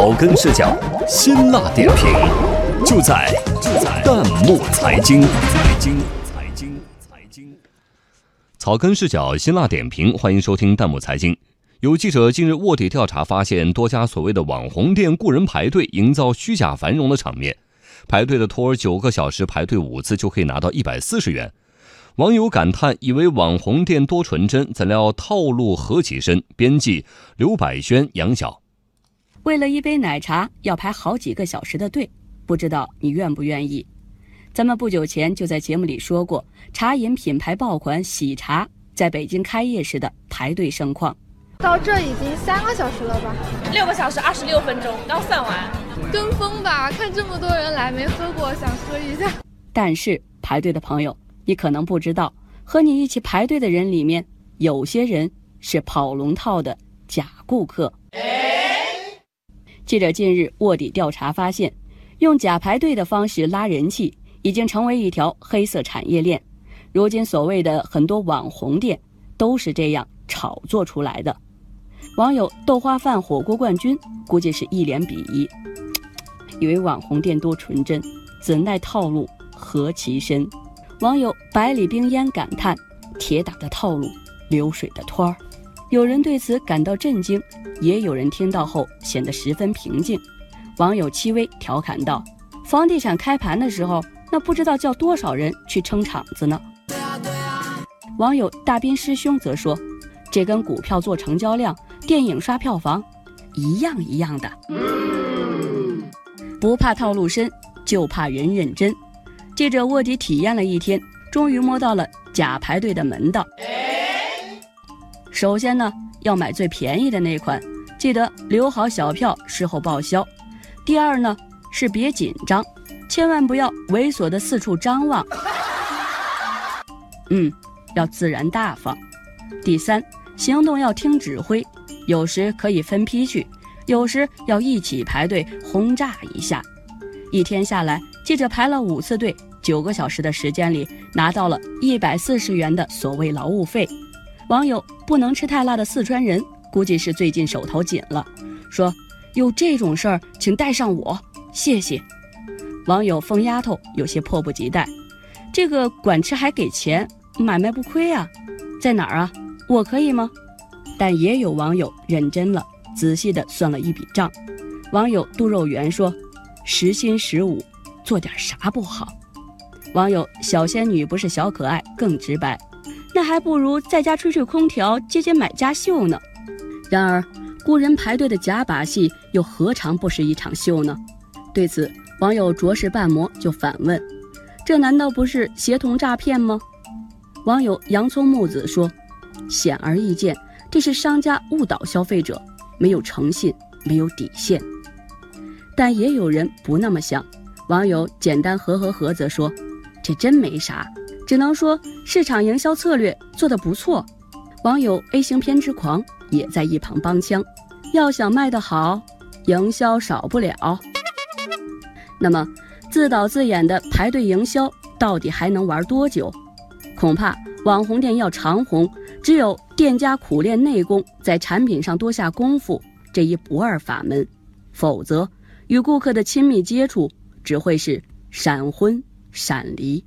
草根视角，辛辣点评，就在就在弹幕财经财经财经财经。草根视角，辛辣点评，欢迎收听弹幕财经。有记者近日卧底调查发现，多家所谓的网红店雇人排队，营造虚假繁荣的场面。排队的托儿九个小时排队五次就可以拿到一百四十元。网友感叹：“以为网红店多纯真，怎料套路何其深。”编辑：刘百轩、杨晓。为了一杯奶茶要排好几个小时的队，不知道你愿不愿意？咱们不久前就在节目里说过，茶饮品牌爆款喜茶在北京开业时的排队盛况。到这已经三个小时了吧？六个小时二十六分钟，刚算完。跟风吧，看这么多人来没喝过，想喝一下。但是排队的朋友。你可能不知道，和你一起排队的人里面，有些人是跑龙套的假顾客。记者近日卧底调查发现，用假排队的方式拉人气，已经成为一条黑色产业链。如今所谓的很多网红店，都是这样炒作出来的。网友豆花饭火锅冠军估计是一脸鄙夷，以为网红店多纯真，怎奈套路何其深。网友百里冰烟感叹：“铁打的套路，流水的托儿。”有人对此感到震惊，也有人听到后显得十分平静。网友戚薇调侃道：“房地产开盘的时候，那不知道叫多少人去撑场子呢。”网友大斌师兄则说：“这跟股票做成交量、电影刷票房一样一样的，不怕套路深，就怕人认真。”记者卧底体验了一天，终于摸到了假排队的门道。首先呢，要买最便宜的那款，记得留好小票，事后报销。第二呢，是别紧张，千万不要猥琐的四处张望。嗯，要自然大方。第三，行动要听指挥，有时可以分批去，有时要一起排队轰炸一下。一天下来，记者排了五次队。九个小时的时间里，拿到了一百四十元的所谓劳务费。网友不能吃太辣的四川人，估计是最近手头紧了，说有这种事儿，请带上我，谢谢。网友疯丫头有些迫不及待，这个管吃还给钱，买卖不亏啊，在哪儿啊？我可以吗？但也有网友认真了，仔细的算了一笔账。网友杜肉圆说：“时薪十五，做点啥不好？”网友小仙女不是小可爱更直白，那还不如在家吹吹空调接接买家秀呢。然而，雇人排队的假把戏又何尝不是一场秀呢？对此，网友卓氏半魔就反问：这难道不是协同诈骗吗？网友洋葱木子说：显而易见，这是商家误导消费者，没有诚信，没有底线。但也有人不那么想，网友简单和和和则说。这真没啥，只能说市场营销策略做得不错。网友 A 型偏执狂也在一旁帮腔，要想卖得好，营销少不了。那么，自导自演的排队营销到底还能玩多久？恐怕网红店要长红，只有店家苦练内功，在产品上多下功夫这一不二法门，否则与顾客的亲密接触只会是闪婚。闪离。